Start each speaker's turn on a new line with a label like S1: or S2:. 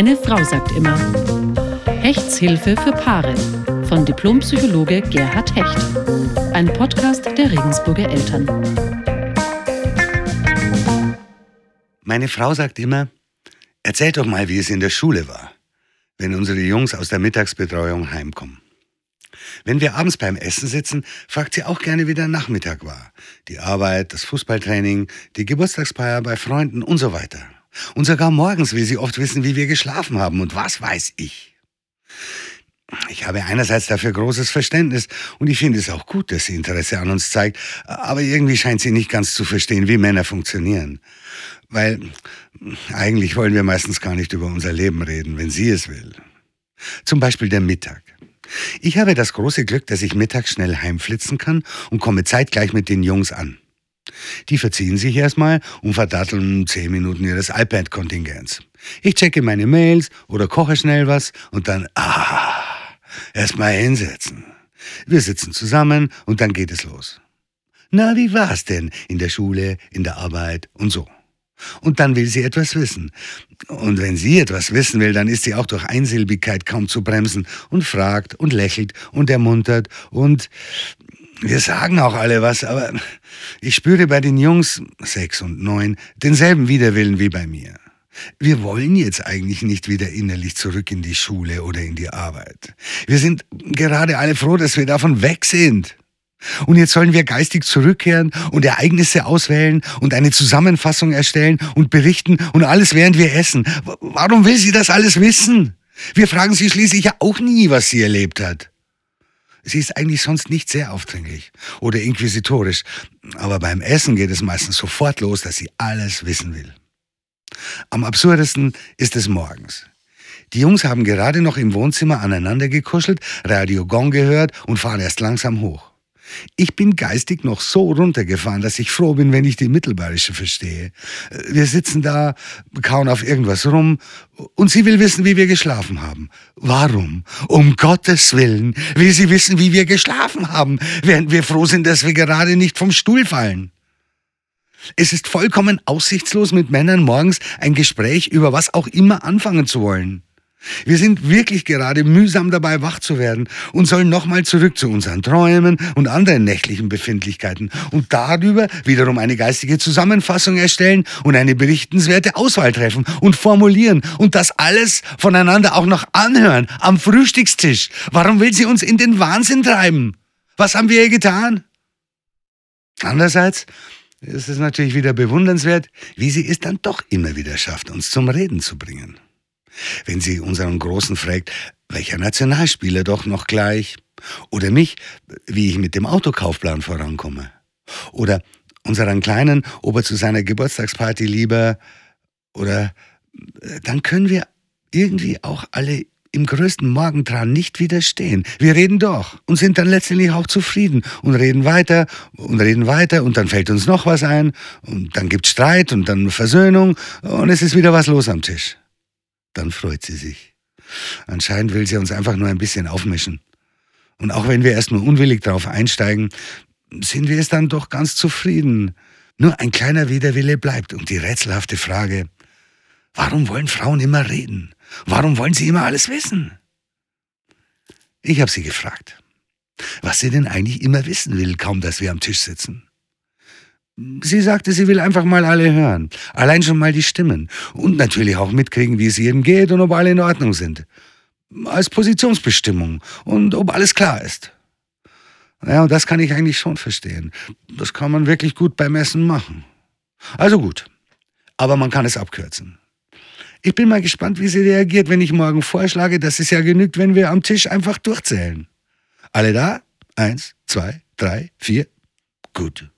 S1: Meine Frau sagt immer. Hechtshilfe für Paare von Diplompsychologe Gerhard Hecht. Ein Podcast der Regensburger Eltern.
S2: Meine Frau sagt immer, erzähl doch mal, wie es in der Schule war, wenn unsere Jungs aus der Mittagsbetreuung heimkommen. Wenn wir abends beim Essen sitzen, fragt sie auch gerne, wie der Nachmittag war. Die Arbeit, das Fußballtraining, die Geburtstagsfeier bei Freunden und so weiter. Und sogar morgens will sie oft wissen, wie wir geschlafen haben und was weiß ich. Ich habe einerseits dafür großes Verständnis und ich finde es auch gut, dass sie Interesse an uns zeigt, aber irgendwie scheint sie nicht ganz zu verstehen, wie Männer funktionieren. Weil eigentlich wollen wir meistens gar nicht über unser Leben reden, wenn sie es will. Zum Beispiel der Mittag. Ich habe das große Glück, dass ich mittags schnell heimflitzen kann und komme zeitgleich mit den Jungs an. Die verziehen sich erstmal und verdatteln zehn Minuten ihres iPad-Kontingents. Ich checke meine Mails oder koche schnell was und dann, ah, erstmal hinsetzen. Wir sitzen zusammen und dann geht es los. Na, wie war's denn in der Schule, in der Arbeit und so? Und dann will sie etwas wissen. Und wenn sie etwas wissen will, dann ist sie auch durch Einsilbigkeit kaum zu bremsen und fragt und lächelt und ermuntert und wir sagen auch alle was, aber ich spüre bei den Jungs, sechs und neun, denselben Widerwillen wie bei mir. Wir wollen jetzt eigentlich nicht wieder innerlich zurück in die Schule oder in die Arbeit. Wir sind gerade alle froh, dass wir davon weg sind. Und jetzt sollen wir geistig zurückkehren und Ereignisse auswählen und eine Zusammenfassung erstellen und berichten und alles während wir essen. Warum will sie das alles wissen? Wir fragen sie schließlich auch nie, was sie erlebt hat. Sie ist eigentlich sonst nicht sehr aufdringlich oder inquisitorisch, aber beim Essen geht es meistens sofort los, dass sie alles wissen will. Am absurdesten ist es morgens. Die Jungs haben gerade noch im Wohnzimmer aneinander gekuschelt, Radio Gong gehört und fahren erst langsam hoch. Ich bin geistig noch so runtergefahren, dass ich froh bin, wenn ich die Mittelbayerische verstehe. Wir sitzen da, kauen auf irgendwas rum und sie will wissen, wie wir geschlafen haben. Warum? Um Gottes Willen will sie wissen, wie wir geschlafen haben, während wir froh sind, dass wir gerade nicht vom Stuhl fallen. Es ist vollkommen aussichtslos, mit Männern morgens ein Gespräch über was auch immer anfangen zu wollen. Wir sind wirklich gerade mühsam dabei, wach zu werden und sollen nochmal zurück zu unseren Träumen und anderen nächtlichen Befindlichkeiten und darüber wiederum eine geistige Zusammenfassung erstellen und eine berichtenswerte Auswahl treffen und formulieren und das alles voneinander auch noch anhören am Frühstückstisch. Warum will sie uns in den Wahnsinn treiben? Was haben wir ihr getan? Andererseits ist es natürlich wieder bewundernswert, wie sie es dann doch immer wieder schafft, uns zum Reden zu bringen. Wenn sie unseren Großen fragt, welcher Nationalspieler doch noch gleich? Oder mich, wie ich mit dem Autokaufplan vorankomme? Oder unseren Kleinen, ob er zu seiner Geburtstagsparty lieber oder äh, dann können wir irgendwie auch alle im größten Morgentran nicht widerstehen. Wir reden doch und sind dann letztendlich auch zufrieden und reden weiter und reden weiter und dann fällt uns noch was ein und dann gibt's Streit und dann Versöhnung und es ist wieder was los am Tisch dann freut sie sich. Anscheinend will sie uns einfach nur ein bisschen aufmischen. Und auch wenn wir erst nur unwillig darauf einsteigen, sind wir es dann doch ganz zufrieden. Nur ein kleiner Widerwille bleibt und die rätselhafte Frage, warum wollen Frauen immer reden? Warum wollen sie immer alles wissen? Ich habe sie gefragt, was sie denn eigentlich immer wissen will, kaum dass wir am Tisch sitzen. Sie sagte, sie will einfach mal alle hören. Allein schon mal die Stimmen. Und natürlich auch mitkriegen, wie es jedem geht und ob alle in Ordnung sind. Als Positionsbestimmung. Und ob alles klar ist. Ja, und das kann ich eigentlich schon verstehen. Das kann man wirklich gut beim Essen machen. Also gut. Aber man kann es abkürzen. Ich bin mal gespannt, wie sie reagiert, wenn ich morgen vorschlage, dass es ja genügt, wenn wir am Tisch einfach durchzählen. Alle da? Eins, zwei, drei, vier. Gut.